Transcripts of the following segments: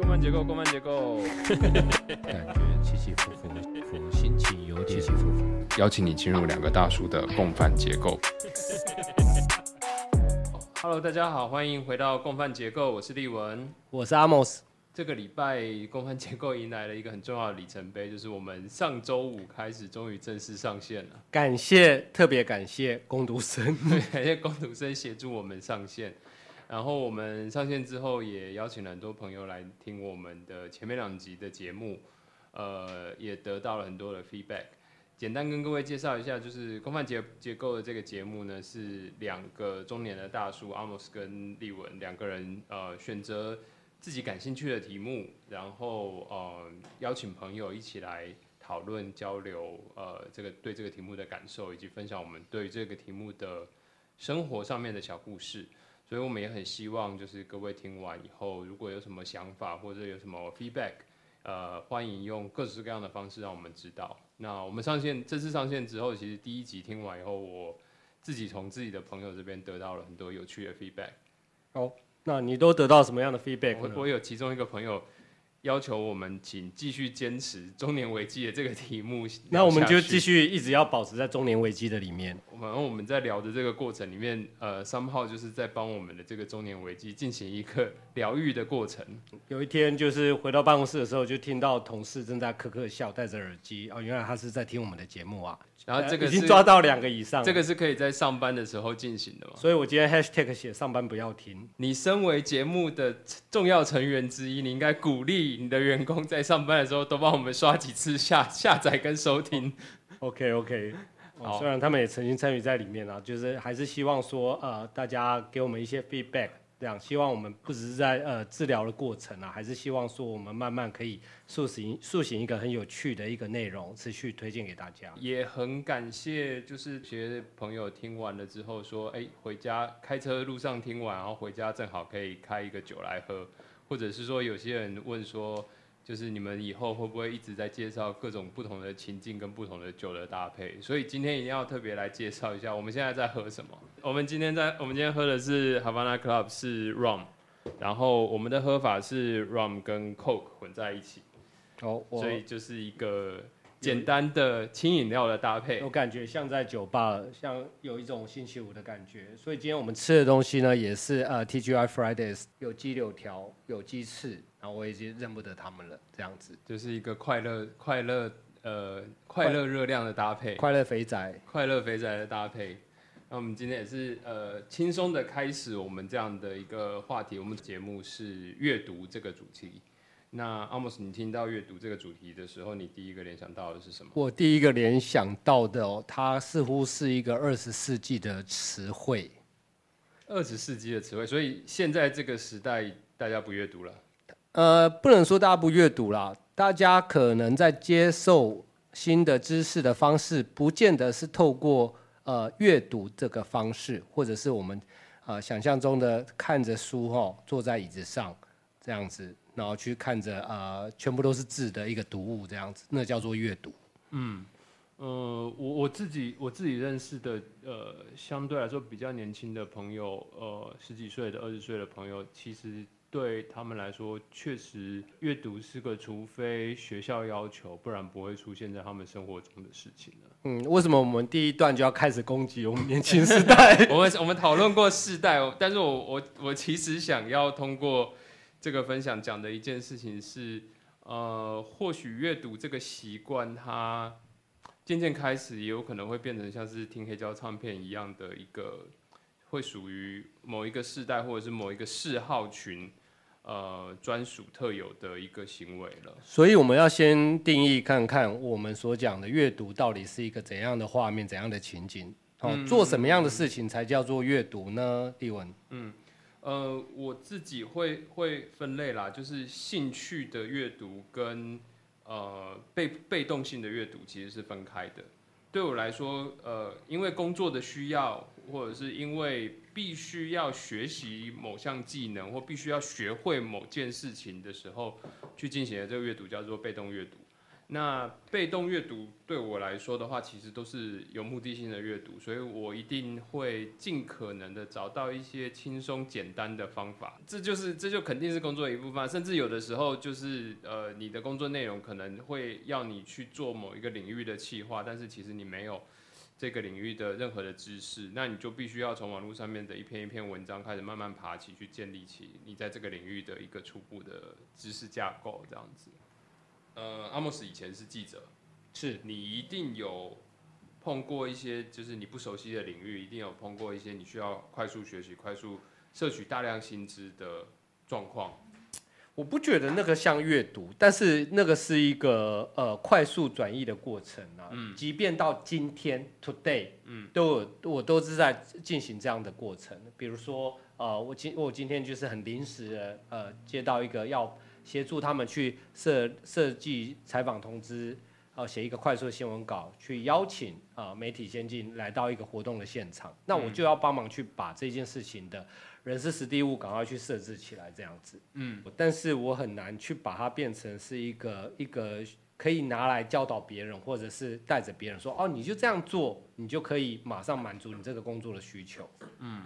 共犯结构，共犯结构。感觉起起伏伏，伏心情有点起起伏伏。邀请你进入两个大叔的共犯结构。Hello，大家好，欢迎回到共犯结构，我是立文。我是阿莫斯。这个礼拜共犯结构迎来了一个很重要的里程碑，就是我们上周五开始终于正式上线了。感谢，特别感谢攻读生，感谢攻读生协助我们上线。然后我们上线之后，也邀请了很多朋友来听我们的前面两集的节目，呃，也得到了很多的 feedback。简单跟各位介绍一下，就是公犯结结构的这个节目呢，是两个中年的大叔阿莫斯跟利文两个人，呃，选择自己感兴趣的题目，然后呃邀请朋友一起来讨论交流，呃，这个对这个题目的感受，以及分享我们对这个题目的生活上面的小故事。所以我们也很希望，就是各位听完以后，如果有什么想法或者有什么 feedback，呃，欢迎用各式各样的方式让我们知道。那我们上线这次上线之后，其实第一集听完以后，我自己从自己的朋友这边得到了很多有趣的 feedback。哦，那你都得到什么样的 feedback？我我有其中一个朋友。要求我们请继续坚持中年危机的这个题目，那我们就继续一直要保持在中年危机的里面。然后我们在聊的这个过程里面，呃，三号就是在帮我们的这个中年危机进行一个疗愈的过程。有一天就是回到办公室的时候，就听到同事正在咳咳笑，戴着耳机，哦，原来他是在听我们的节目啊。然后这个已经抓到两个以上，这个是可以在上班的时候进行的嘛？所以我今天 hashtag 写上班不要停。你身为节目的重要成员之一，你应该鼓励你的员工在上班的时候都帮我们刷几次下下载跟收听。OK OK，虽然他们也曾经参与在里面啊，就是还是希望说呃大家给我们一些 feedback。这样，希望我们不只是在呃治疗的过程啊，还是希望说我们慢慢可以塑形塑形一个很有趣的一个内容，持续推荐给大家。也很感谢，就是些朋友听完了之后说，哎，回家开车路上听完，然后回家正好可以开一个酒来喝，或者是说有些人问说。就是你们以后会不会一直在介绍各种不同的情境跟不同的酒的搭配？所以今天一定要特别来介绍一下，我们现在在喝什么？我们今天在我们今天喝的是 Havana Club，是 Rum，然后我们的喝法是 Rum 跟 Coke 混在一起，哦，所以就是一个简单的轻饮料的搭配。我感觉像在酒吧，像有一种星期五的感觉。所以今天我们吃的东西呢，也是呃 TGI Fridays，有鸡柳条，有鸡翅。然后我已经认不得他们了，这样子就是一个快乐、快乐、呃，快乐热量的搭配，快乐肥宅、快乐肥宅的搭配。那我们今天也是呃轻松的开始我们这样的一个话题。我们的节目是阅读这个主题。那阿莫斯，你听到阅读这个主题的时候，你第一个联想到的是什么？我第一个联想到的哦，它似乎是一个二十世纪的词汇。二十世纪的词汇，所以现在这个时代大家不阅读了。呃，不能说大家不阅读啦，大家可能在接受新的知识的方式，不见得是透过呃阅读这个方式，或者是我们呃想象中的看着书哈，坐在椅子上这样子，然后去看着呃全部都是字的一个读物这样子，那叫做阅读。嗯，呃，我我自己我自己认识的呃相对来说比较年轻的朋友，呃十几岁的、二十岁的朋友，其实。对他们来说，确实阅读是个除非学校要求，不然不会出现在他们生活中的事情了。嗯，为什么我们第一段就要开始攻击我们年轻时代？我们我们讨论过世代，但是我我我其实想要通过这个分享讲的一件事情是，呃，或许阅读这个习惯，它渐渐开始，也有可能会变成像是听黑胶唱片一样的一个，会属于某一个世代或者是某一个嗜好群。呃，专属特有的一个行为了。所以我们要先定义看看，我们所讲的阅读到底是一个怎样的画面、怎样的情景？哦，做什么样的事情才叫做阅读呢？立文。嗯，呃，我自己会会分类啦，就是兴趣的阅读跟呃被被动性的阅读其实是分开的。对我来说，呃，因为工作的需要，或者是因为必须要学习某项技能，或必须要学会某件事情的时候，去进行的这个阅读叫做被动阅读。那被动阅读对我来说的话，其实都是有目的性的阅读，所以我一定会尽可能的找到一些轻松简单的方法。这就是这就肯定是工作的一部分，甚至有的时候就是呃，你的工作内容可能会要你去做某一个领域的企划，但是其实你没有这个领域的任何的知识，那你就必须要从网络上面的一篇一篇文章开始慢慢爬起去，建立起你在这个领域的一个初步的知识架构，这样子。呃，阿莫斯以前是记者，是你一定有碰过一些就是你不熟悉的领域，一定有碰过一些你需要快速学习、快速摄取大量新知的状况。我不觉得那个像阅读，但是那个是一个呃快速转译的过程啊。嗯，即便到今天 today，嗯，都有我都是在进行这样的过程。比如说，呃，我今我今天就是很临时的呃接到一个要。协助他们去设设计采访通知，啊，写一个快速的新闻稿，去邀请啊媒体先进来到一个活动的现场，那我就要帮忙去把这件事情的人事实地物赶快去设置起来，这样子。嗯，但是我很难去把它变成是一个一个可以拿来教导别人，或者是带着别人说，哦，你就这样做，你就可以马上满足你这个工作的需求。嗯，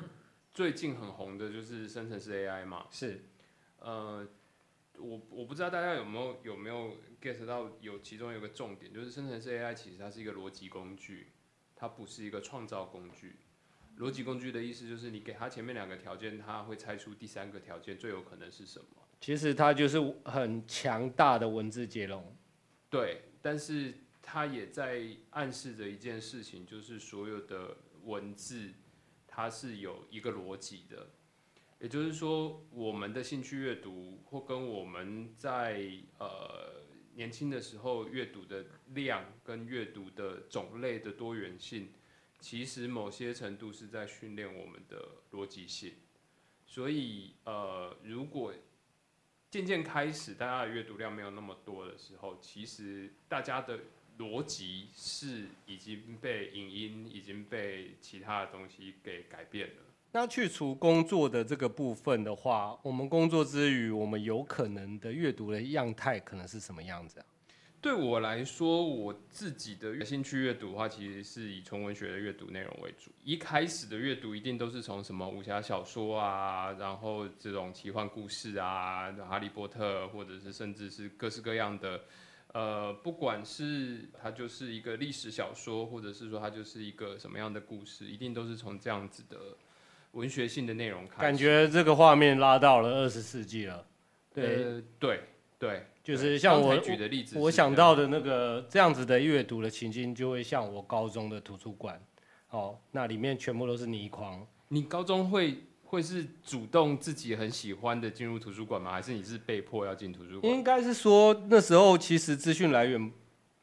最近很红的就是生成式 AI 嘛，是，呃。我我不知道大家有没有有没有 get 到有其中有个重点，就是生成式 AI 其实它是一个逻辑工具，它不是一个创造工具。逻辑工具的意思就是你给它前面两个条件，它会猜出第三个条件最有可能是什么。其实它就是很强大的文字接龙。对，但是它也在暗示着一件事情，就是所有的文字它是有一个逻辑的。也就是说，我们的兴趣阅读，或跟我们在呃年轻的时候阅读的量跟阅读的种类的多元性，其实某些程度是在训练我们的逻辑性。所以呃，如果渐渐开始大家的阅读量没有那么多的时候，其实大家的逻辑是已经被影音已经被其他的东西给改变了。那去除工作的这个部分的话，我们工作之余，我们有可能的阅读的样态可能是什么样子啊？对我来说，我自己的兴趣阅读的话，其实是以纯文学的阅读内容为主。一开始的阅读一定都是从什么武侠小说啊，然后这种奇幻故事啊，哈利波特，或者是甚至是各式各样的，呃，不管是它就是一个历史小说，或者是说它就是一个什么样的故事，一定都是从这样子的。文学性的内容，感觉这个画面拉到了二十世纪了。对对对，就是像我举的例子，我想到的那个这样子的阅读的情境，就会像我高中的图书馆。哦，那里面全部都是泥框。你高中会会是主动自己很喜欢的进入图书馆吗？还是你是被迫要进图书馆？应该是说那时候其实资讯来源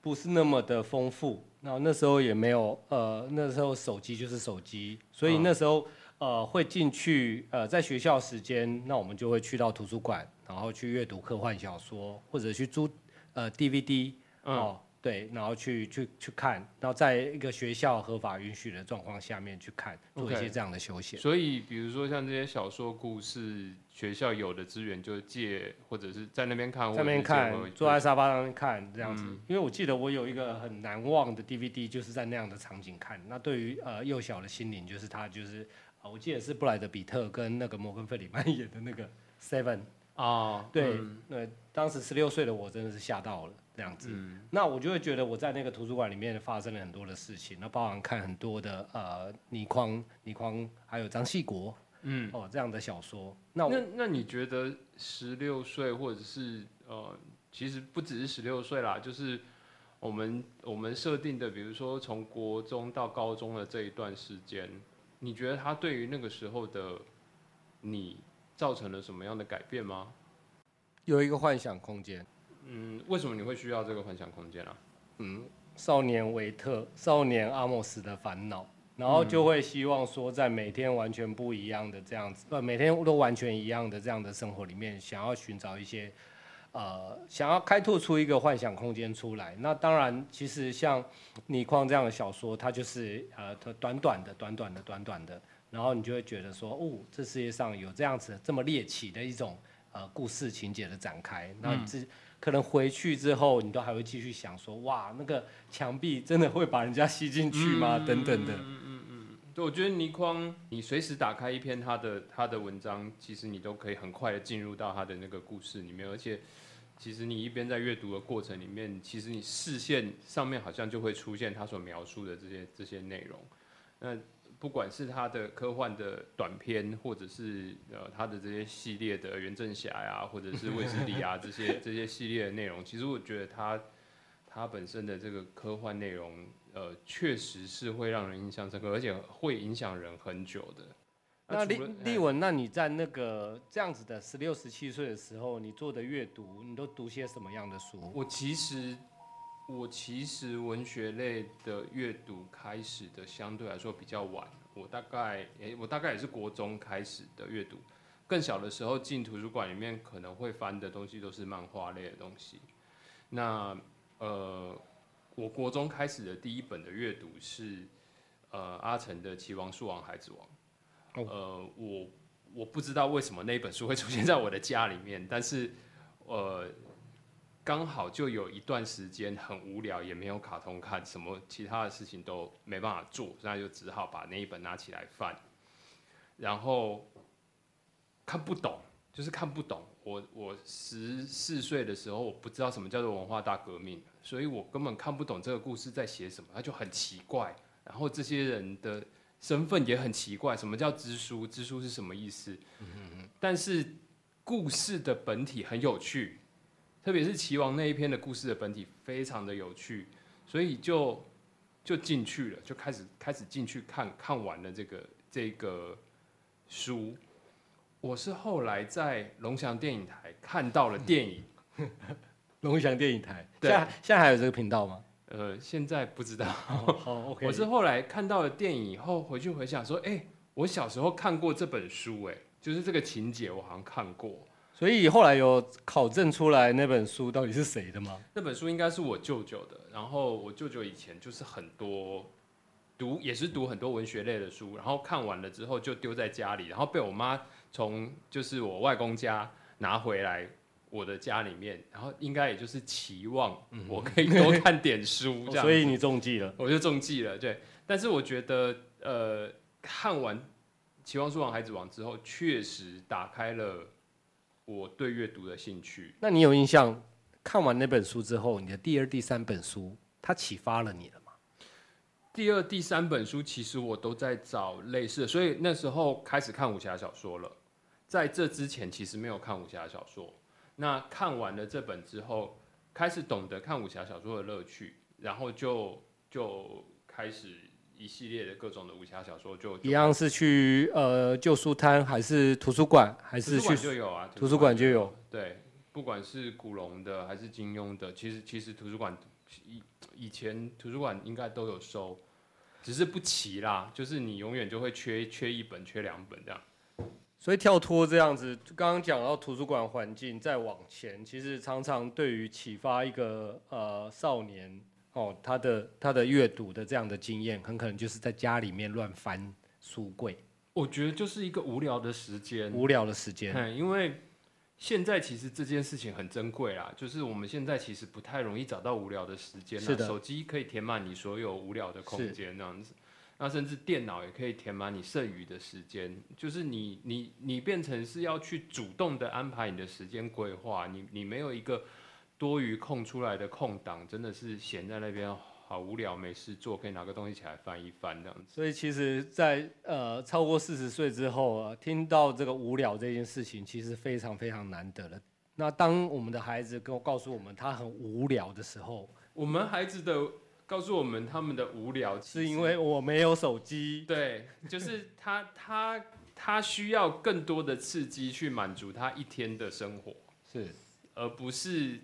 不是那么的丰富，然后那时候也没有呃，那时候手机就是手机，所以那时候。呃，会进去呃，在学校时间，那我们就会去到图书馆，然后去阅读科幻小说，或者去租呃 DVD 哦，对，然后去去去看，然后在一个学校合法允许的状况下面去看，做一些这样的休闲。所以，比如说像这些小说故事，学校有的资源就借，或者是在那边看，在那边看，坐在沙发上面看这样子。因为我记得我有一个很难忘的 DVD，就是在那样的场景看。那对于呃幼小的心灵，就是他就是。啊，我记得是布莱德比特跟那个摩根费里曼演的那个 Seven 啊，对，那当时十六岁的我真的是吓到了这样子。那我就会觉得我在那个图书馆里面发生了很多的事情，那包含看很多的呃倪匡、倪匡还有张系国，嗯，哦这样的小说。那那那你觉得十六岁或者是呃，其实不只是十六岁啦，就是我们我们设定的，比如说从国中到高中的这一段时间。你觉得他对于那个时候的你造成了什么样的改变吗？有一个幻想空间。嗯，为什么你会需要这个幻想空间啊？嗯，少年维特，少年阿莫斯的烦恼，然后就会希望说，在每天完全不一样的这样子，呃，每天都完全一样的这样的生活里面，想要寻找一些。呃，想要开拓出一个幻想空间出来，那当然，其实像倪匡这样的小说，它就是呃，它短短的、短短的、短短的，然后你就会觉得说，哦，这世界上有这样子这么猎奇的一种呃故事情节的展开，那这可能回去之后，你都还会继续想说，哇，那个墙壁真的会把人家吸进去吗？等等的。嗯嗯嗯，对，我觉得倪匡，你随时打开一篇他的他的文章，其实你都可以很快的进入到他的那个故事里面，而且其实你一边在阅读的过程里面，其实你视线上面好像就会出现他所描述的这些这些内容。那不管是他的科幻的短片，或者是呃他的这些系列的袁振侠呀，或者是卫斯理啊 这些这些系列的内容，其实我觉得他他本身的这个科幻内容，呃，确实是会让人印象深刻，而且会影响人很久的。那立立文，那你在那个这样子的十六、十七岁的时候，你做的阅读，你都读些什么样的书？我其实，我其实文学类的阅读开始的相对来说比较晚，我大概，诶、我大概也是国中开始的阅读。更小的时候进图书馆里面可能会翻的东西都是漫画类的东西。那呃，我国中开始的第一本的阅读是呃阿成的《棋王、树王、孩子王》。呃，我我不知道为什么那本书会出现在我的家里面，但是呃，刚好就有一段时间很无聊，也没有卡通看，什么其他的事情都没办法做，那就只好把那一本拿起来翻，然后看不懂，就是看不懂。我我十四岁的时候，我不知道什么叫做文化大革命，所以我根本看不懂这个故事在写什么，它就很奇怪。然后这些人的身份也很奇怪，什么叫知书？知书是什么意思？但是故事的本体很有趣，特别是齐王那一篇的故事的本体非常的有趣，所以就就进去了，就开始开始进去看看完了这个这个书。我是后来在龙翔电影台看到了电影，龙翔电影台，对现在现在还有这个频道吗？呃，现在不知道。好。我是后来看到了电影以后回去回想说，哎、我小时候看过这本书，哎，就是这个情节我好像看过。所以后来有考证出来那本书到底是谁的吗？那本书应该是我舅舅的，然后我舅舅以前就是很多读也是读很多文学类的书，然后看完了之后就丢在家里，然后被我妈从就是我外公家拿回来我的家里面，然后应该也就是期望我可以多看点书这样所以你中计了。我就中计了，对。但是我觉得，呃，看完《期望书王孩子王》之后，确实打开了我对阅读的兴趣。那你有印象？看完那本书之后，你的第二、第三本书，它启发了你了吗？第二、第三本书，其实我都在找类似的，所以那时候开始看武侠小说了。在这之前，其实没有看武侠小说。那看完了这本之后，开始懂得看武侠小说的乐趣，然后就就开始一系列的各种的武侠小说就，就一样是去呃旧书摊，还是图书馆，还是图书馆去就有啊，图书馆就有。对，不管是古龙的还是金庸的，其实其实图书馆以以前图书馆应该都有收，只是不齐啦，就是你永远就会缺缺一本、缺两本这样。所以跳脱这样子，刚刚讲到图书馆环境，再往前，其实常常对于启发一个呃少年哦，他的他的阅读的这样的经验，很可能就是在家里面乱翻书柜，我觉得就是一个无聊的时间，无聊的时间。嗯，因为现在其实这件事情很珍贵啦，就是我们现在其实不太容易找到无聊的时间啦，是的。手机可以填满你所有无聊的空间这样子，那甚至电脑也可以填满你剩余的时间，就是你你你变成是要去主动的安排你的时间规划，你你没有一个多余空出来的空档，真的是闲在那边好无聊没事做，可以拿个东西起来翻一翻这样子。所以其实在，呃超过四十岁之后啊，听到这个无聊这件事情，其实非常非常难得了。那当我们的孩子跟我告诉我们他很无聊的时候，我们孩子的告诉我们他们的无聊，是因为我没有手机，对，就是他他他需要更多的刺激去满足他一天的生活，是。而不是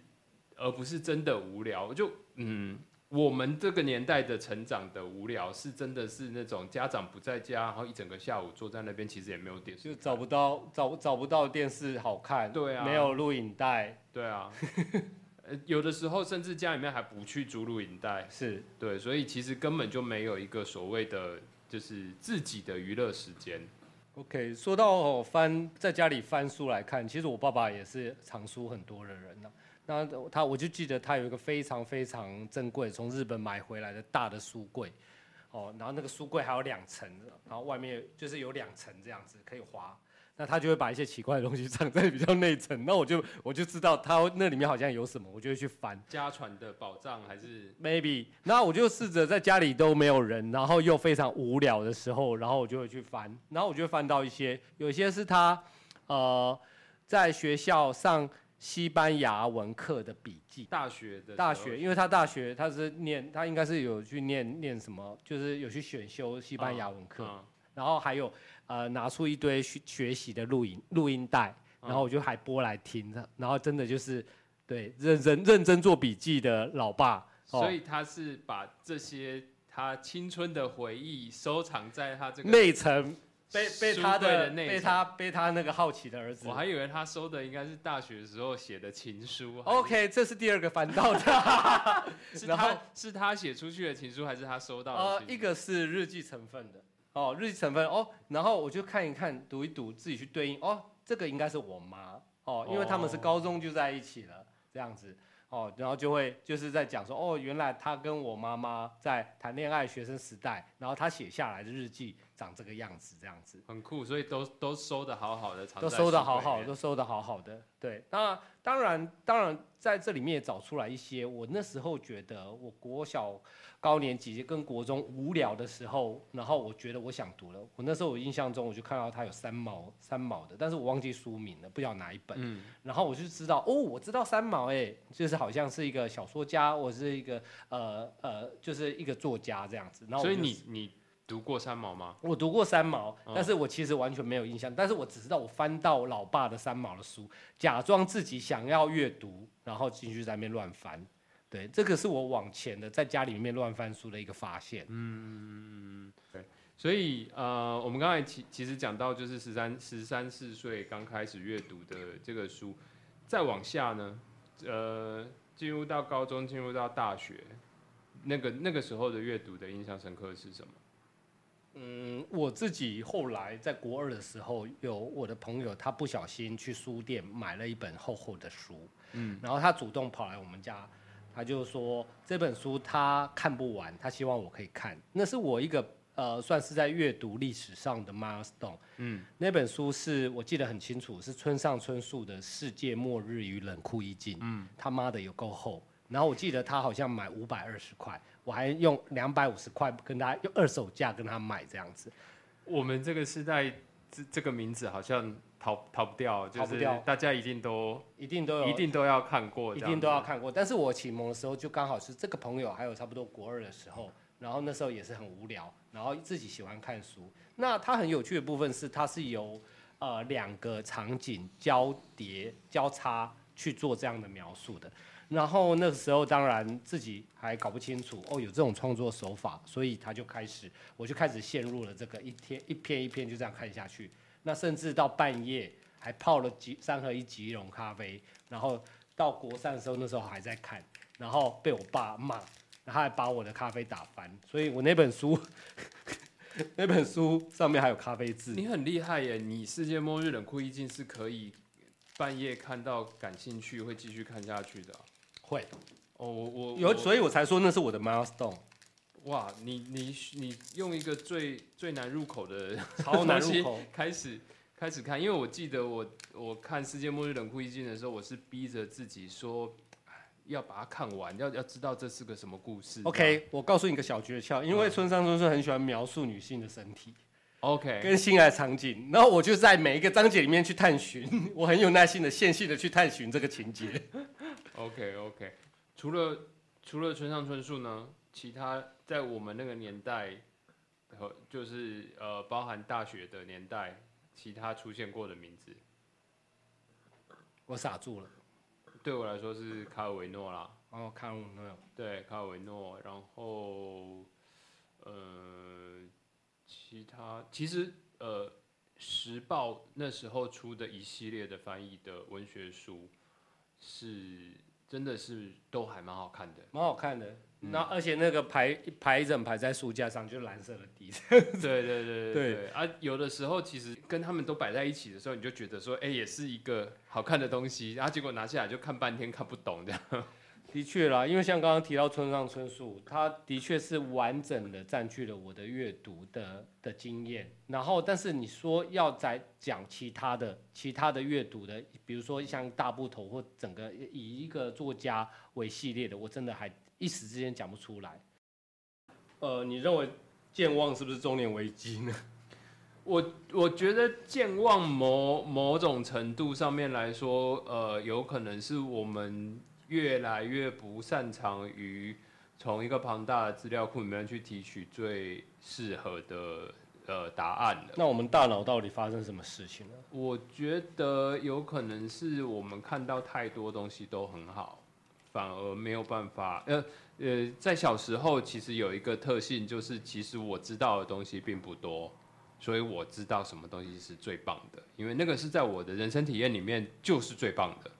而不是真的无聊。就嗯，我们这个年代的成长的无聊，是真的是那种家长不在家，然后一整个下午坐在那边，其实也没有电视，就找不到找找不到电视好看，对啊。没有录影带，对啊。呃，有的时候甚至家里面还不去租录影带，是对，所以其实根本就没有一个所谓的就是自己的娱乐时间。OK。说到哦翻在家里翻书来看，其实我爸爸也是藏书很多的人呢、那他我就记得他有一个非常非常珍贵，从日本买回来的大的书柜，哦，然后那个书柜还有两层，然后外面就是有两层这样子可以滑。那他就会把一些奇怪的东西 藏在比较内层，那我就我就知道他那里面好像有什么，我就会去翻。家传的宝藏还是 maybe？那我就试着在家里都没有人，然后又非常无聊的时候，然后我就会去翻，然后我就会翻到一些，有些是他呃在学校上西班牙文课的笔记。大学的大学，因为他大学他是念，他应该是有去念念什么，就是有去选修西班牙文课，然后还有。呃，拿出一堆学学习的录音录音带，然后我就还播来听，然后真的就是对认真认真做笔记的老爸，所以他是把这些他青春的回忆收藏在他这个内层，被被他的被他被他那个好奇的儿子，我还以为他收的应该是大学的时候写的情书。OK，这是第二个翻到的，是他 是他写出去的情书，还是他收到的？呃，一个是日记成分的。哦，日记成分哦，然后我就看一看，读一读，自己去对应。哦，这个应该是我妈哦，因为他们是高中就在一起了，这样子哦，然后就会就是在讲说，哦，原来他跟我妈妈在谈恋爱学生时代，然后他写下来的日记长这个样子，这样子很酷，所以都都收的好好的，都收的好好，都收的好好的，对，那当然当然。在这里面也找出来一些，我那时候觉得我国小高年级跟国中无聊的时候，然后我觉得我想读了。我那时候我印象中我就看到它有三毛三毛的，但是我忘记书名了，不晓得哪一本。嗯。然后我就知道，哦，我知道三毛，哎，就是好像是一个小说家，我是一个呃呃，就是一个作家这样子。然后所以你你。读过三毛吗？我读过三毛，但是我其实完全没有印象。但是我只知道我翻到老爸的三毛的书，假装自己想要阅读，然后进去在那边乱翻。对，这个是我往前的在家里面乱翻书的一个发现。嗯，对。所以呃，我们刚才其其实讲到就是十三十三四岁刚开始阅读的这个书，再往下呢，呃，进入到高中，进入到大学，那个那个时候的阅读的印象深刻是什么？嗯，我自己后来在国二的时候，有我的朋友，他不小心去书店买了一本厚厚的书，嗯，然后他主动跑来我们家，他就说这本书他看不完，他希望我可以看。那是我一个呃，算是在阅读历史上的 milestone，嗯，那本书是我记得很清楚，是村上春树的《世界末日与冷酷意境》，嗯，他妈的有够厚。然后我记得他好像买五百二十块，我还用两百五十块跟他用二手价跟他买这样子。我们这个时代，这这个名字好像逃逃不掉，就是大家一定都一定都有一定都要看过，一定都要看过。但是我启蒙的时候就刚好是这个朋友，还有差不多国二的时候，然后那时候也是很无聊，然后自己喜欢看书。那它很有趣的部分是，它是由呃两个场景交叠交叉去做这样的描述的。然后那个时候，当然自己还搞不清楚哦，有这种创作手法，所以他就开始，我就开始陷入了这个一天一篇一篇就这样看下去。那甚至到半夜还泡了几三合一吉隆咖啡，然后到国三的时候，那时候还在看，然后被我爸骂，然后还把我的咖啡打翻。所以我那本书，那本书上面还有咖啡渍。你很厉害耶！你世界末日冷酷意境是可以半夜看到感兴趣会继续看下去的。会，哦，我我有，所以我才说那是我的 milestone。哇，你你你用一个最最难入口的 超难入口开始开始看，因为我记得我我看《世界末日冷酷意境》的时候，我是逼着自己说要把它看完，要要知道这是个什么故事。OK，我告诉你个小诀窍，因为村上春树很喜欢描述女性的身体，OK，跟性爱场景，然后我就在每一个章节里面去探寻，我很有耐心的、线性的去探寻这个情节。OK OK，除了除了村上春树呢，其他在我们那个年代，和就是呃包含大学的年代，其他出现过的名字，我傻住了。对我来说是卡尔维诺啦。哦，卡尔维诺。对，卡尔维诺。然后呃，其他其实呃，时报那时候出的一系列的翻译的文学书是。真的是都还蛮好看的。蛮好看的。嗯那而且那个排一排一整排在书架上，就蓝色的底。对对对对 对对啊，有的时候其实跟他们都摆在一起的时候，你就觉得说，哎、也是一个好看的东西，然后结果拿下来就看半天看不懂这样。的确啦，因为像刚刚提到村上春树，他的确是完整的占据了我的阅读的的经验。然后，但是你说要再讲其他的其他的阅读的，比如说像大部头或整个以一个作家为系列的，我真的还一时之间讲不出来。呃，你认为健忘是不是中年危机呢？我我觉得健忘某某种程度上面来说，呃，有可能是我们越来越不擅长于从一个庞大的资料库里面去提取最适合的呃答案了。那我们大脑到底发生什么事情了？我觉得有可能是我们看到太多东西都很好，反而没有办法。呃呃，在小时候其实有一个特性，就是其实我知道的东西并不多，所以我知道什么东西是最棒的，因为那个是在我的人生体验里面就是最棒的。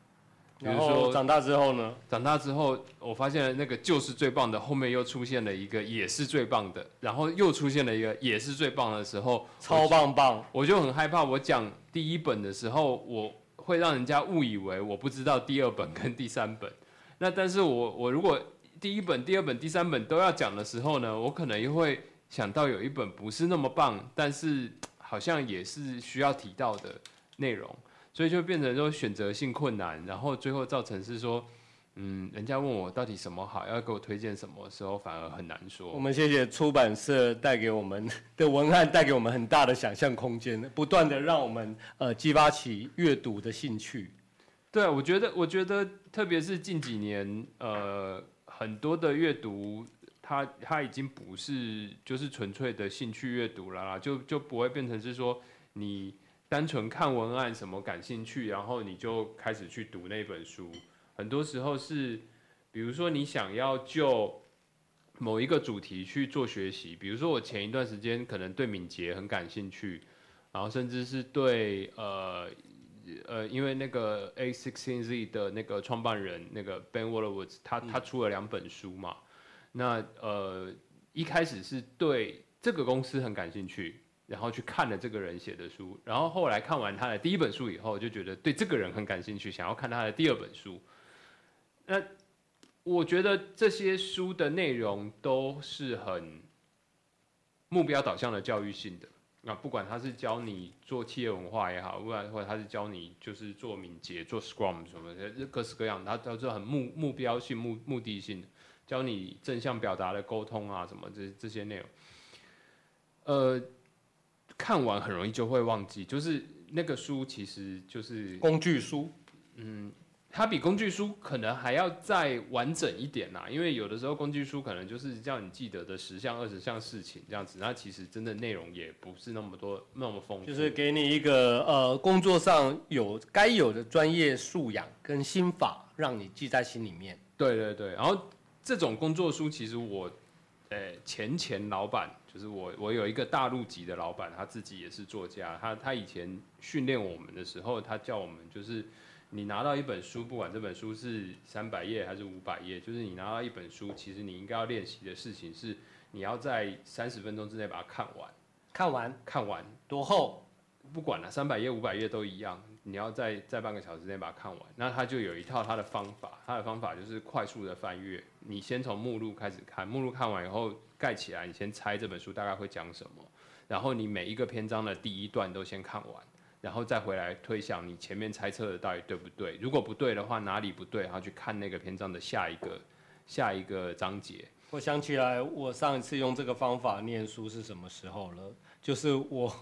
比如说长大之后呢？长大之后，我发现那个就是最棒的，后面又出现了一个也是最棒的，然后又出现了一个也是最棒的时候，超棒棒！我就很害怕，我讲第一本的时候，我会让人家误以为我不知道第二本跟第三本。那但是我我如果第一本、第二本、第三本都要讲的时候呢，我可能又会想到有一本不是那么棒，但是好像也是需要提到的内容，所以就变成说选择性困难，然后最后造成是说，嗯，人家问我到底什么好，要给我推荐什么时候，反而很难说我。们谢谢出版社带给我们 的文案，带给我们很大的想象空间，不断的让我们呃激发起阅读的兴趣。对啊，我觉得，我觉得，特别是近几年，呃，很多的阅读，它它已经不是就是纯粹的兴趣阅读了啦，就就不会变成是说你单纯看文案什么感兴趣，然后你就开始去读那本书。很多时候是，比如说你想要就某一个主题去做学习，比如说我前一段时间可能对敏捷很感兴趣，然后甚至是对呃。呃，因为那个 A sixteen Z 的那个创办人那个 Ben Wolowitz，他他出了两本书嘛。那呃，一开始是对这个公司很感兴趣，然后去看了这个人写的书，然后后来看完他的第一本书以后，就觉得对这个人很感兴趣，想要看他的第二本书。那我觉得这些书的内容都是很目标导向的教育性的。那不管他是教你做企业文化也好，不然或者他是教你就是做敏捷、做 Scrum 什么的，各式各样，他都是很目目标性、目目的性的，教你正向表达的沟通啊，什么这这些内容。呃，看完很容易就会忘记，就是那个书其实就是工具书，嗯它比工具书可能还要再完整一点啦，因为有的时候工具书可能就是叫你记得的十项、二十项事情这样子，那其实真的内容也不是那么多、那么丰富。就是给你一个呃工作上有该有的专业素养跟心法，让你记在心里面。对对对，然后这种工作书其实我，呃，前前老板就是我，我有一个大陆籍的老板，他自己也是作家，他他以前训练我们的时候，他叫我们就是。你拿到一本书，不管这本书是三百页还是五百页，就是你拿到一本书，其实你应该要练习的事情是，你要在三十分钟之内把它看完。看完看完多厚？不管了，三百页、五百页都一样，你要在在半个小时内把它看完。那他就有一套他的方法，他的方法就是快速的翻阅。你先从目录开始看，目录看完以后盖起来，你先猜这本书大概会讲什么，然后你每一个篇章的第一段都先看完。然后再回来推想你前面猜测的到底对不对？如果不对的话，哪里不对？然后去看那个篇章的下一个下一个章节。我想起来，我上一次用这个方法念书是什么时候了？就是我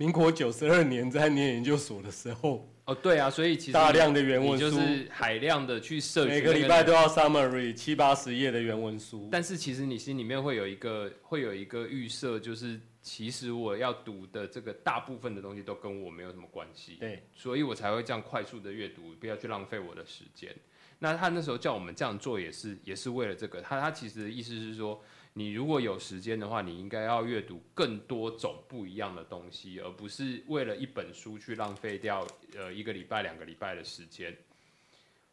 民国九十二年在念研究所的时候，哦，对啊，所以其实大量的原文书，就是海量的去摄取每个礼拜都要 summary 七八十页的原文书。但是其实你心里面会有一个会有一个预设，就是其实我要读的这个大部分的东西都跟我没有什么关系，对，所以我才会这样快速的阅读，不要去浪费我的时间。那他那时候叫我们这样做，也是也是为了这个。他他其实的意思是说，你如果有时间的话，你应该要阅读更多种不一样的东西，而不是为了一本书去浪费掉呃一个礼拜、两个礼拜的时间。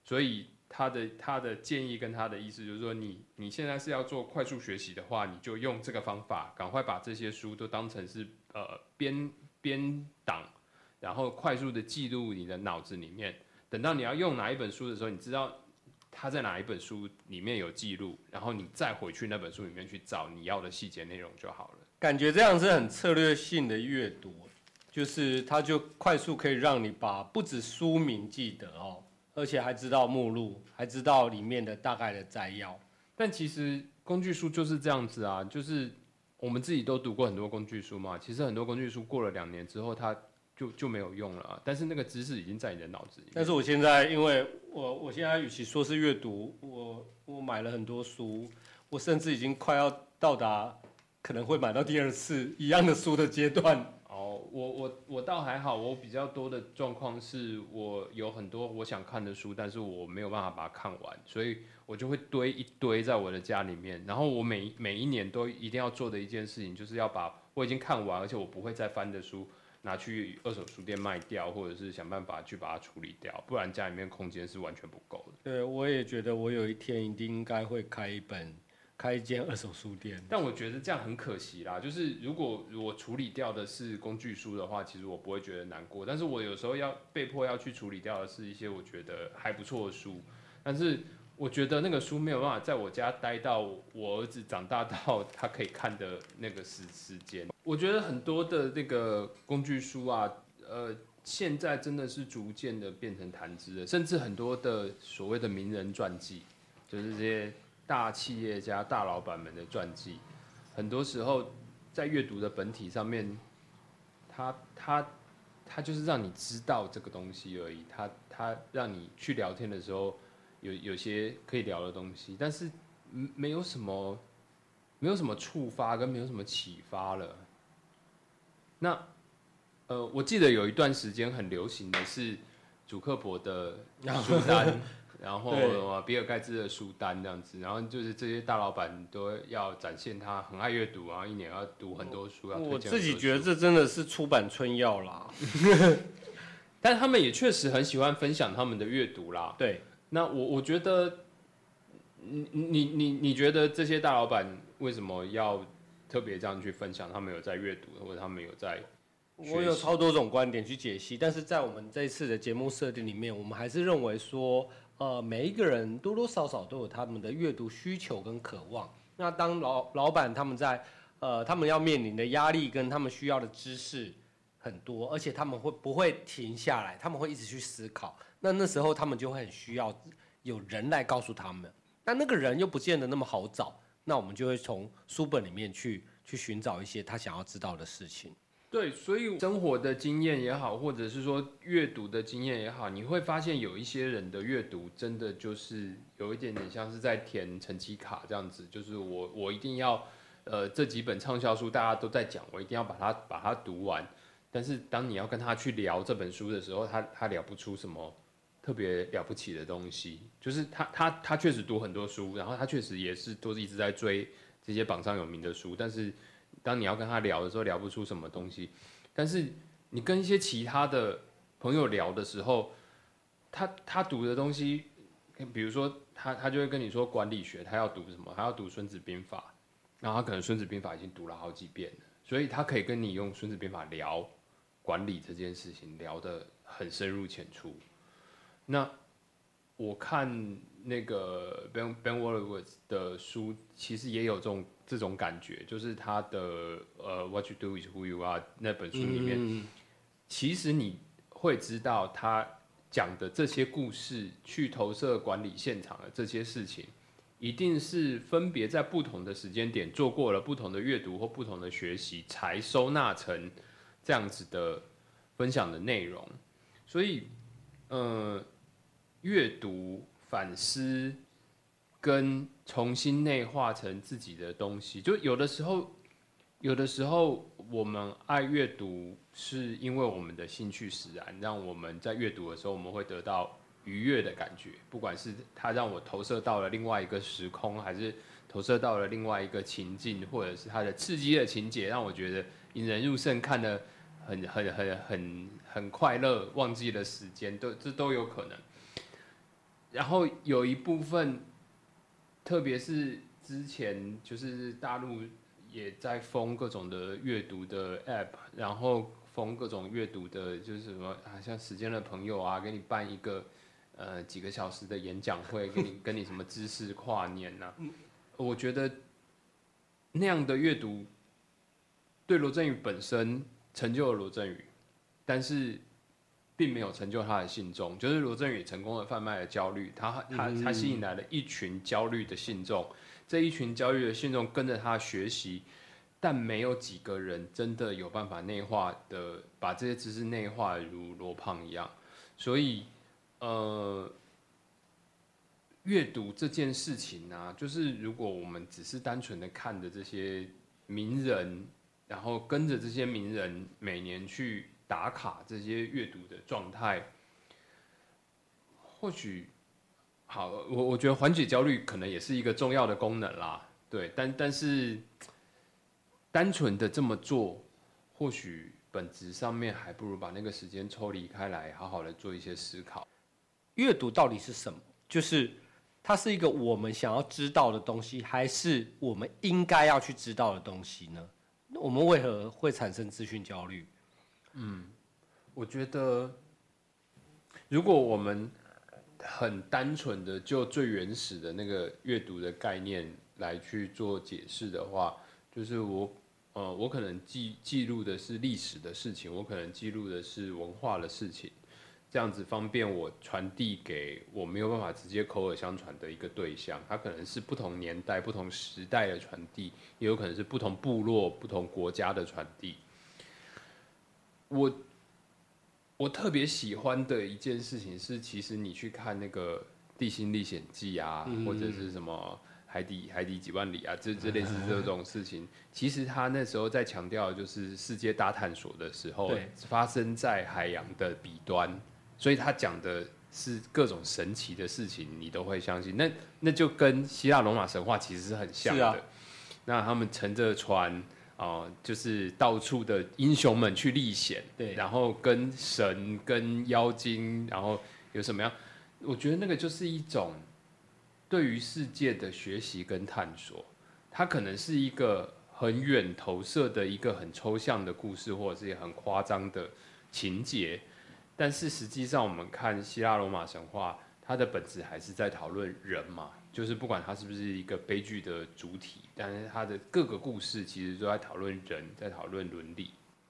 所以他的他的建议跟他的意思就是说，你你现在是要做快速学习的话，你就用这个方法，赶快把这些书都当成是呃编编档，然后快速的记录你的脑子里面。等到你要用哪一本书的时候，你知道他在哪一本书里面有记录，然后你再回去那本书里面去找你要的细节内容就好了。感觉这样是很策略性的阅读，就是它就快速可以让你把不止书名记得哦。而且还知道目录，还知道里面的大概的摘要。但其实工具书就是这样子啊，就是我们自己都读过很多工具书嘛。其实很多工具书过了两年之后，它就就没有用了。但是那个知识已经在你的脑子里。但是我现在，因为我我现在与其说是阅读，我我买了很多书，我甚至已经快要到达可能会买到第二次一样的书的阶段。哦我我我倒还好，我比较多的状况是我有很多我想看的书，但是我没有办法把它看完，所以我就会堆一堆在我的家里面。然后我每每一年都一定要做的一件事情，就是要把我已经看完而且我不会再翻的书拿去二手书店卖掉，或者是想办法去把它处理掉，不然家里面空间是完全不够的。对，我也觉得我有一天一定应该会开一本。开一间二手书店，但我觉得这样很可惜啦。就是如果我处理掉的是工具书的话，其实我不会觉得难过。但是我有时候要被迫要去处理掉的是一些我觉得还不错的书，但是我觉得那个书没有办法在我家待到我儿子长大到他可以看的那个时时间。我觉得很多的那个工具书啊，呃，现在真的是逐渐的变成谈资了，甚至很多的所谓的名人传记，就是这些。大企业家、大老板们的传记，很多时候在阅读的本体上面，他他他就是让你知道这个东西而已。他他让你去聊天的时候，有有些可以聊的东西，但是没有什么没有什么触发跟没有什么启发了。那呃，我记得有一段时间很流行的是主克伯的书单。然后比尔盖茨的书单这样子，然后就是这些大老板都要展现他很爱阅读，然后一年要读很多书。要我自己觉得这真的是出版春药啦，但他们也确实很喜欢分享他们的阅读啦。对，那我我觉得，你你你你觉得这些大老板为什么要特别这样去分享？他们有在阅读，或者他们有在？我有超多种观点去解析，但是在我们这一次的节目设定里面，我们还是认为说。呃，每一个人多多少少都有他们的阅读需求跟渴望。那当老老板他们在呃，他们要面临的压力跟他们需要的知识很多，而且他们会不会停下来？他们会一直去思考。那那时候他们就会很需要有人来告诉他们。但那个人又不见得那么好找，那我们就会从书本里面去去寻找一些他想要知道的事情。对，所以生活的经验也好，或者是说阅读的经验也好，你会发现有一些人的阅读真的就是有一点点像是在填成绩卡这样子，就是我我一定要，呃，这几本畅销书大家都在讲，我一定要把它把它读完。但是当你要跟他去聊这本书的时候，他他聊不出什么特别了不起的东西，就是他他他确实读很多书，然后他确实也是都是一直在追这些榜上有名的书，但是。当你要跟他聊的时候，聊不出什么东西，但是你跟一些其他的朋友聊的时候，他他读的东西，比如说他他就会跟你说管理学，他要读什么？他要读《孙子兵法》，然后他可能《孙子兵法》已经读了好几遍了，所以他可以跟你用《孙子兵法》聊管理这件事情，聊得很深入浅出。那我看那个 Ben Ben Wallace 的书，其实也有这种。这种感觉就是他的呃《What You Do Is Who You Are》那本书里面，其实你会知道他讲的这些故事，去投射管理现场的这些事情，一定是分别在不同的时间点做过了不同的阅读或不同的学习，才收纳成这样子的分享的内容。所以，呃，阅读反思。跟重新内化成自己的东西，就有的时候，有的时候我们爱阅读，是因为我们的兴趣使然，让我们在阅读的时候，我们会得到愉悦的感觉。不管是它让我投射到了另外一个时空，还是投射到了另外一个情境，或者是它的刺激的情节，让我觉得引人入胜，看的很很很很很快乐，忘记了时间，都这都有可能。然后有一部分，特别是之前就是大陆也在封各种的阅读的 app，然后封各种阅读的，就是什么啊，像时间的朋友啊，给你办一个呃几个小时的演讲会，给你 跟你什么知识跨年呐、我觉得那样的阅读对罗振宇本身成就了罗振宇，但是并没有成就他的信众。就是罗振宇成功的贩卖了焦虑，他他他吸引来了一群焦虑的信众，这一群焦虑的信众跟着他学习，但没有几个人真的有办法内化的把这些知识内化如罗胖一样，所以呃。阅读这件事情啊，就是如果我们只是单纯的看着这些名人，然后跟着这些名人每年去打卡这些阅读的状态，或许好，我我觉得缓解焦虑可能也是一个重要的功能啦，对，但但是单纯的这么做，或许本质上面还不如把那个时间抽离开来，好好的做一些思考。阅读到底是什么？就是它是一个我们想要知道的东西，还是我们应该要去知道的东西呢？我们为何会产生资讯焦虑？嗯我觉得，如果我们很单纯的就最原始的那个阅读的概念来去做解释的话，就是我呃，我可能记记录的是历史的事情，我可能记录的是文化的事情，这样子方便我传递给我没有办法直接口耳相传的一个对象，它可能是不同年代、不同时代的传递，也有可能是不同部落、不同国家的传递。我我特别喜欢的一件事情是，其实你去看那个《地心历险记》啊，或者是什么海底海底几万里啊，这这类似 这种事情，其实他那时候在强调就是世界大探索的时候，发生在海洋的彼端，所以他讲的是各种神奇的事情，你都会相信。那那就跟希腊罗马神话其实是很像的。啊那他们乘着船。哦、就是到处的英雄们去历险，对然后跟神、跟妖精，然后有什么样？我觉得那个就是一种对于世界的学习跟探索。它可能是一个很远投射的一个很抽象的故事，或者是很夸张的情节，但是实际上我们看希腊罗马神话，它的本质还是在讨论人嘛，就是不管它是不是一个悲剧的主体，但是它的各个故事其实都在讨论人，在讨论伦理。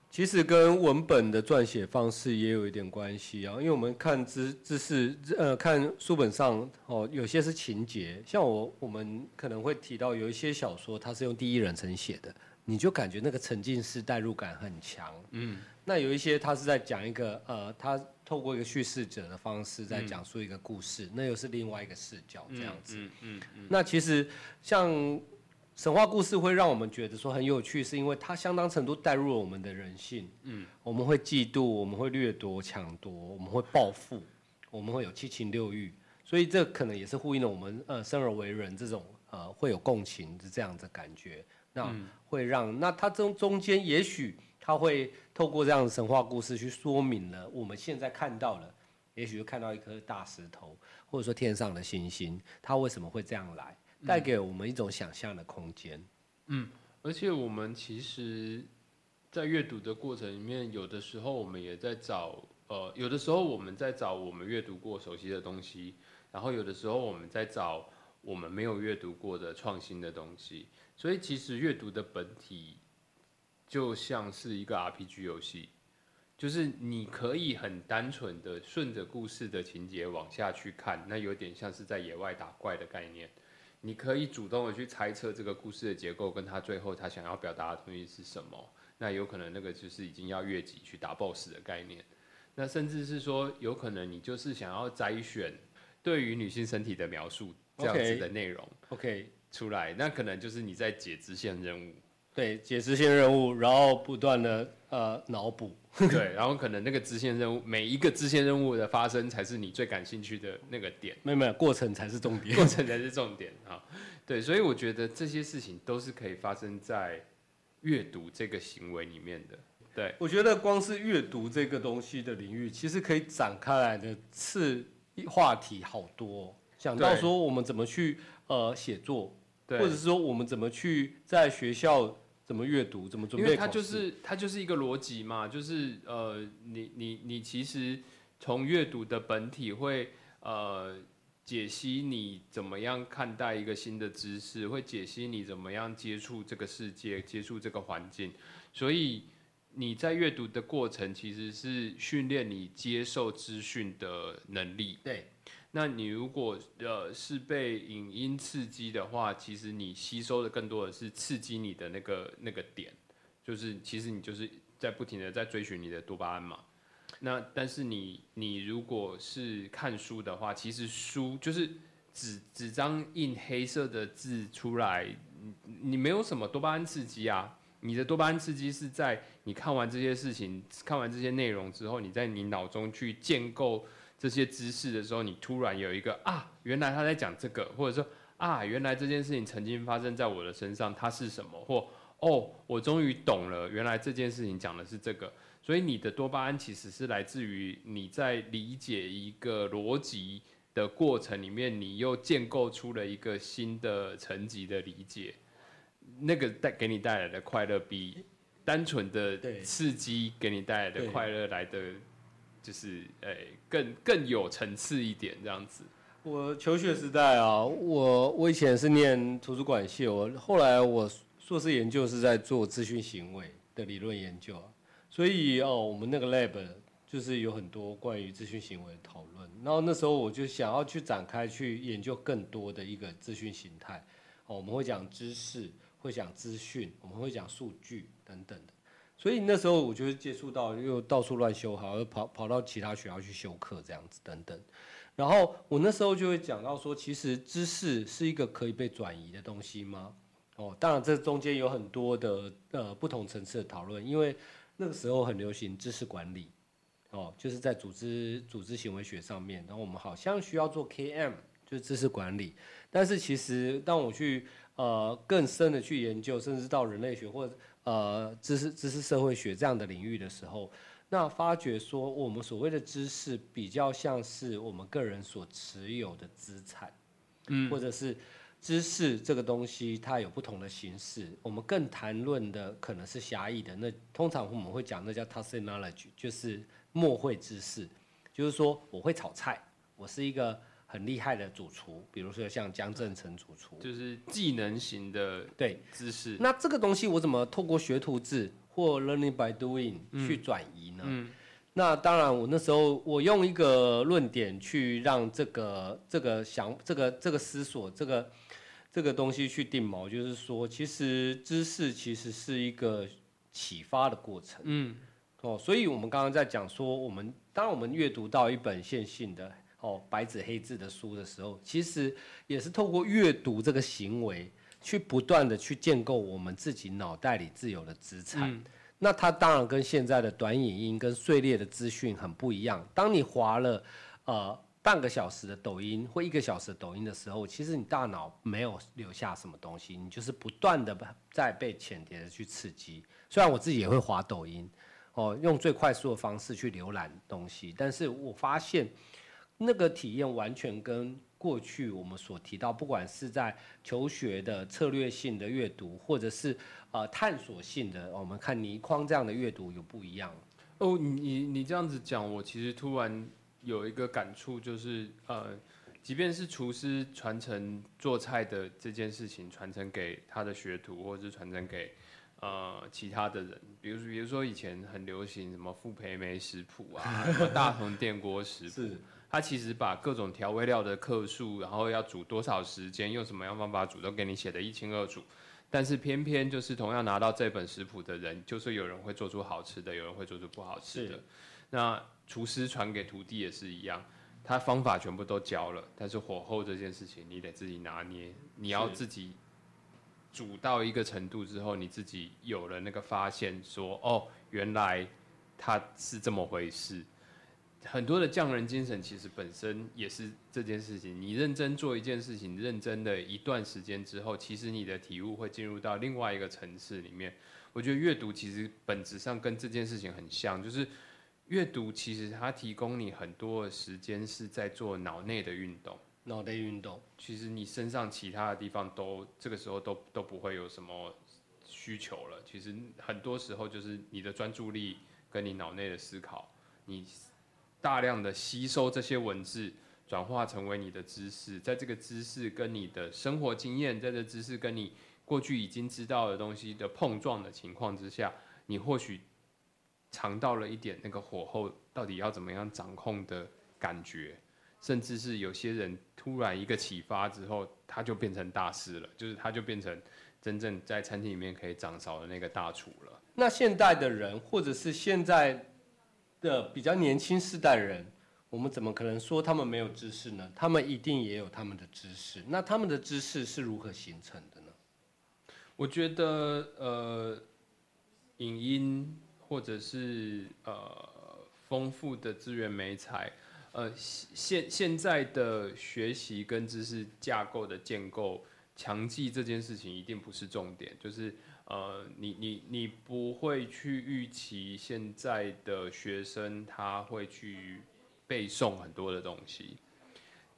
其实跟文本的撰写方式也有一点关系啊，因为我们看知知识，呃，看书本上哦，有些是情节，像我我们可能会提到有一些小说，它是用第一人称写的，你就感觉那个沉浸式代入感很强。嗯，那有一些它是在讲一个呃，它透过一个叙事者的方式在讲述一个故事，那又是另外一个视角这样子。嗯嗯嗯那其实像神话故事会让我们觉得说很有趣，是因为它相当程度带入了我们的人性。嗯，我们会嫉妒，我们会掠夺、抢夺，我们会报复，我们会有七情六欲，所以这可能也是呼应了我们呃生而为人这种呃会有共情的这样的感觉。那会让那它中中间也许它会透过这样的神话故事去说明了我们现在看到了，也许就看到一颗大石头，或者说天上的星星，它为什么会这样来？带给我们一种想象的空间。嗯而且我们其实，在阅读的过程里面，有的时候我们也在找，呃，有的时候我们在找我们阅读过熟悉的东西，然后有的时候我们在找我们没有阅读过的创新的东西。所以其实阅读的本体就像是一个 RPG 游戏，就是你可以很单纯的顺着故事的情节往下去看，那有点像是在野外打怪的概念。你可以主动的去猜测这个故事的结构，跟他最后他想要表达的东西是什么。那有可能那个就是已经要越级去打 BOSS 的概念。那甚至是说，有可能你就是想要摘选对于女性身体的描述这样子的内容 OK，出来，那可能就是你在解支线任务。对，解支线任务，然后不断的呃脑补。对，然后可能那个支线任务，每一个支线任务的发生才是你最感兴趣的那个点。没有没有，过程才是重点。过程才是重点啊。对，所以我觉得这些事情都是可以发生在阅读这个行为里面的。对，我觉得光是阅读这个东西的领域，其实可以展开来的次话题好多，想到说我们怎么去呃写作，对，或者是说我们怎么去在学校怎么阅读，怎么准因为它就。是它就是一个逻辑嘛，就是呃，你你你其实从阅读的本体会呃解析你怎么样看待一个新的知识，会解析你怎么样接触这个世界、接触这个环境，所以你在阅读的过程其实是训练你接受资讯的能力。对，那你如果呃是被影音刺激的话，其实你吸收的更多的是刺激你的那个那个点，就是其实你就是在不停的在追寻你的多巴胺嘛。那但是你你如果是看书的话，其实书就是纸纸张印黑色的字出来，你你没有什么多巴胺刺激啊。你的多巴胺刺激是在你看完这些事情、看完这些内容之后，你在你脑中去建构这些知识的时候，你突然有一个啊，原来他在讲这个，或者说啊，原来这件事情曾经发生在我的身上，它是什么？或哦，我终于懂了，原来这件事情讲的是这个。所以你的多巴胺其实是来自于你在理解一个逻辑的过程里面，你又建构出了一个新的层级的理解，那个带给你带来的快乐比单纯的对刺激给你带来的快乐来的，就是诶、更更有层次一点这样子。我求学时代啊，我我以前是念图书馆系，我后来我硕士研究是在做资讯行为的理论研究，所以哦，我们那个 lab 就是有很多关于资讯行为的讨论，然后那时候我就想要去展开去研究更多的一个资讯形态，哦，我们会讲知识，会讲资讯，我们会讲数据等等的。所以那时候我就接触到，又到处乱修好，又跑跑到其他学校去修课这样子等等。然后我那时候就会讲到说，其实知识是一个可以被转移的东西吗？哦，当然这中间有很多的呃不同层次的讨论，因为那个时候很流行知识管理，哦，就是在组织组织行为学上面，然后我们好像需要做 KM，就是知识管理。但是其实当我去呃更深的去研究，甚至到人类学或者呃知识知识社会学这样的领域的时候，那发觉说我们所谓的知识比较像是我们个人所持有的资产，嗯，或者是知识这个东西它有不同的形式，我们更谈论的可能是狭义的，那通常我们会讲那叫 tacit knowledge，就是默会知识，就是说我会炒菜，我是一个很厉害的主厨，比如说像江正成主厨，就是技能型的对，知识。那这个东西我怎么透过学徒制或 learning by doing 去转移呢？嗯那当然，我那时候我用一个论点去让这个这个想这个这个思索这个这个东西去定锚，就是说，其实知识其实是一个启发的过程。嗯哦，所以我们刚刚在讲说，我们当我们阅读到一本线性的哦白纸黑字的书的时候，其实也是透过阅读这个行为，去不断的去建构我们自己脑袋里自有的资产。嗯那它当然跟现在的短影音跟碎裂的资讯很不一样。当你划了呃半个小时的抖音或一个小时的抖音的时候，其实你大脑没有留下什么东西，你就是不断的在被浅碟的去刺激。虽然我自己也会划抖音，哦，用最快速的方式去浏览东西，但是我发现那个体验完全跟过去我们所提到，不管是在求学的策略性的阅读，或者是呃探索性的，我们看倪匡这样的阅读有不一样。哦，你你你这样子讲，我其实突然有一个感触，就是呃，即便是厨师传承做菜的这件事情，传承给他的学徒，或者是传承给呃其他的人，比如说比如说以前很流行什么傅培梅食谱啊，什么大同电锅食谱，是他其实把各种调味料的克数，然后要煮多少时间，用什么样方法煮，都给你写得一清二楚。但是偏偏就是同样拿到这本食谱的人，就是有人会做出好吃的，有人会做出不好吃的。那厨师传给徒弟也是一样，他方法全部都教了，但是火候这件事情你得自己拿捏，你要自己煮到一个程度之后，你自己有了那个发现说，哦，原来它是这么回事。很多的匠人精神其实本身也是这件事情。你认真做一件事情，认真的一段时间之后，其实你的体悟会进入到另外一个层次里面。我觉得阅读其实本质上跟这件事情很像，就是阅读其实它提供你很多的时间是在做脑内的运动，脑内运动。其实你身上其他的地方都这个时候都都不会有什么需求了。其实很多时候就是你的专注力跟你脑内的思考，你大量的吸收这些文字，转化成为你的知识，在这个知识跟你的生活经验，在这知识跟你过去已经知道的东西的碰撞的情况之下，你或许尝到了一点那个火候到底要怎么样掌控的感觉，甚至是有些人突然一个启发之后，他就变成大师了，就是他就变成真正在餐厅里面可以掌勺的那个大厨了。那现代的人，或者是现在的比较年轻世代人，我们怎么可能说他们没有知识呢？他们一定也有他们的知识。那他们的知识是如何形成的呢？我觉得呃，影音或者是呃丰富的资源媒材，呃现现在的学习跟知识架构的建构，强记这件事情一定不是重点，就是呃你你你不会去预期现在的学生他会去背诵很多的东西。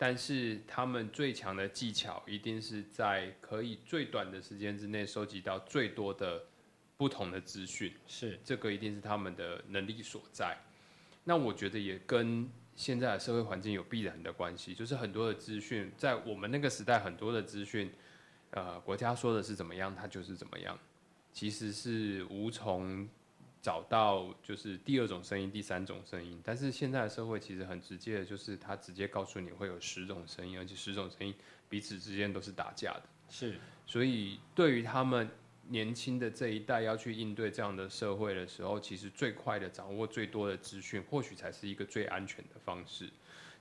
但是他们最强的技巧，一定是在可以最短的时间之内收集到最多的不同的资讯，是这个一定是他们的能力所在。那我觉得也跟现在的社会环境有必然的关系，就是很多的资讯，在我们那个时代，很多的资讯，呃，国家说的是怎么样，它就是怎么样，其实是无从。找到就是第二种声音、第三种声音，但是现在的社会其实很直接的，就是他直接告诉你会有十种声音，而且十种声音彼此之间都是打架的。是，所以对于他们年轻的这一代要去应对这样的社会的时候，其实最快的掌握最多的资讯，或许才是一个最安全的方式。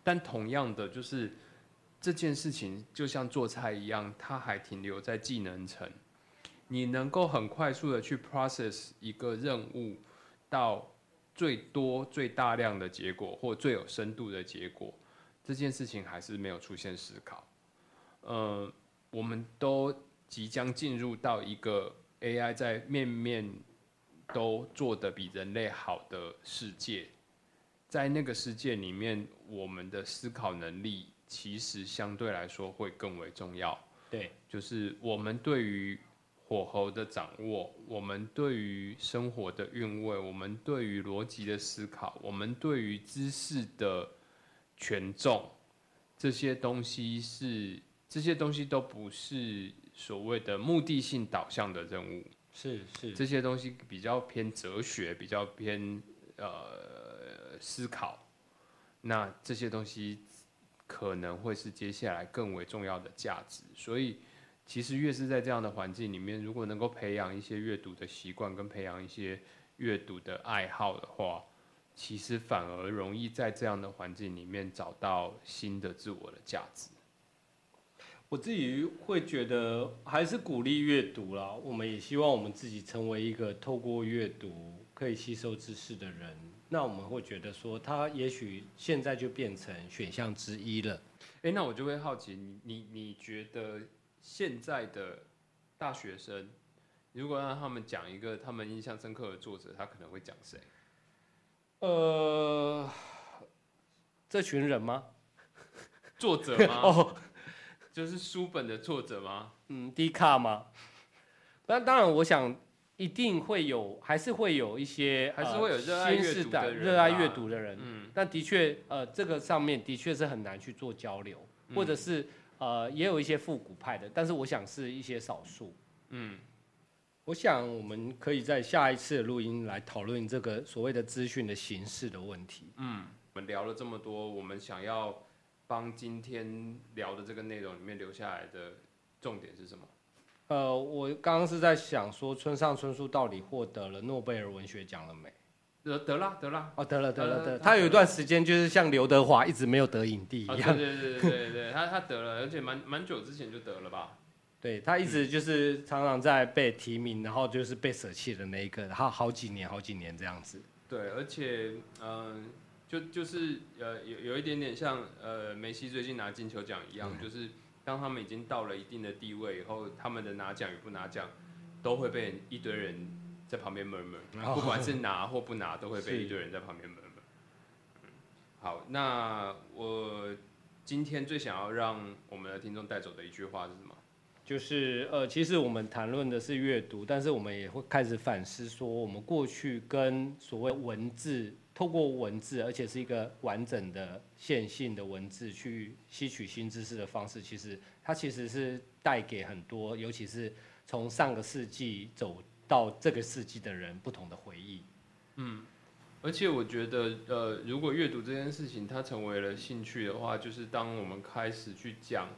但同样的，就是这件事情就像做菜一样，它还停留在技能层。你能够很快速的去 process 一个任务到最多最大量的结果或最有深度的结果，这件事情还是没有出现思考。呃，我们都即将进入到一个 AI 在面面都做得比人类好的世界，在那个世界里面，我们的思考能力其实相对来说会更为重要。对，就是我们对于火候的掌握，我们对于生活的韵味，我们对于逻辑的思考，我们对于知识的权重，这些东西是这些东西都不是所谓的目的性导向的任务，是是这些东西比较偏哲学，比较偏呃思考，那这些东西可能会是接下来更为重要的价值，所以。其实越是在这样的环境里面，如果能够培养一些阅读的习惯，跟培养一些阅读的爱好的话，其实反而容易在这样的环境里面找到新的自我的价值。我自己会觉得还是鼓励阅读啦。我们也希望我们自己成为一个透过阅读可以吸收知识的人。那我们会觉得说，他也许现在就变成选项之一了。诶，那我就会好奇，你你你觉得？现在的大学生，如果让他们讲一个他们印象深刻的作者，他可能会讲谁？呃，这群人吗？作者吗？哦，就是书本的作者吗？嗯，低卡吗？那当然，我想一定会有，还是会有一些，还是会有热爱阅读的人，热爱阅读的人。嗯，但的确，呃，这个上面的确是很难去做交流，或者是。呃，也有一些复古派的，但是我想是一些少数。嗯，我想我们可以在下一次的录音来讨论这个所谓的资讯的形式的问题。嗯，我们聊了这么多，我们想要帮今天聊的这个内容里面留下来的重点是什么？呃，我刚刚是在想说，村上春树到底获得了诺贝尔文学奖了没？得得了得了哦得了得了得，他有一段时间就是像刘德华一直没有得影帝一样，对对对对对，他他得了，而且蛮蛮久之前就得了吧？对他一直就是常常在被提名，然后就是被舍弃的那一个，他好几年好几年这样子。对，而且嗯，就就是呃有有一点点像呃梅西最近拿金球奖一样，就是当他们已经到了一定的地位以后，他们的拿奖与不拿奖都会被一堆人。在旁边闷闷，不管是拿或不拿，都会被一堆人在旁边闷闷。好，那我今天最想要让我们的听众带走的一句话是什么？就是呃，其实我们谈论的是阅读，但是我们也会开始反思说，我们过去跟所谓文字，透过文字，而且是一个完整的线性的文字去吸取新知识的方式，其实它其实是带给很多，尤其是从上个世纪走到这个世纪的人不同的回忆。嗯，而且我觉得，呃，如果阅读这件事情它成为了兴趣的话，就是当我们开始去讲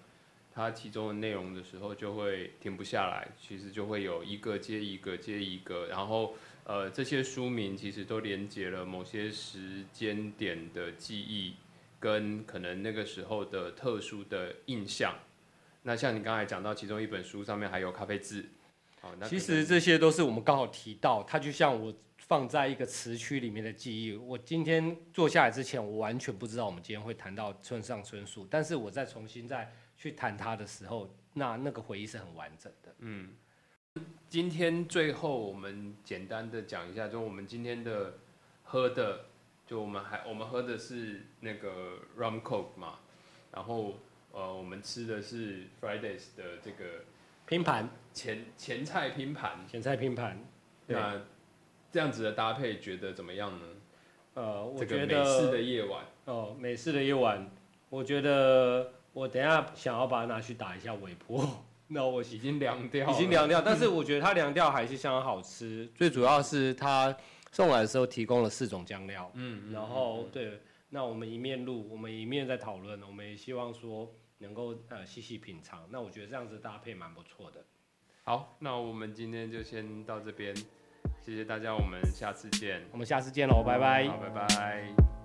它其中的内容的时候，就会停不下来。其实就会有一个接一个接一个，然后呃，这些书名其实都连接了某些时间点的记忆，跟可能那个时候的特殊的印象。那像你刚才讲到，其中一本书上面还有咖啡渍。其实这些都是我们刚好提到，它就像我放在一个词区里面的记忆。我今天坐下来之前，我完全不知道我们今天会谈到村上春树，但是我再重新再去谈它的时候，那那个回忆是很完整的。嗯，今天最后我们简单的讲一下，就我们今天的喝的，就我们还我们喝的是那个 rum coke 嘛，然后呃我们吃的是 Fridays 的这个拼盘前前菜拼盘，前菜拼盘，对那这样子的搭配觉得怎么样呢？呃，我这个觉美式的夜晚，哦，美式的夜晚，我觉得我等一下想要把它拿去打一下微波，那我已经凉掉，已经凉掉，但是我觉得它凉掉还是相当好吃。最主要是它送来的时候提供了四种酱料，嗯，嗯然后对，那我们一面录，我们一面在讨论，我们也希望说能够呃细细品尝。那我觉得这样子搭配蛮不错的。好，那我们今天就先到这边，谢谢大家，我们下次见，我们下次见喽，拜拜。好，拜拜。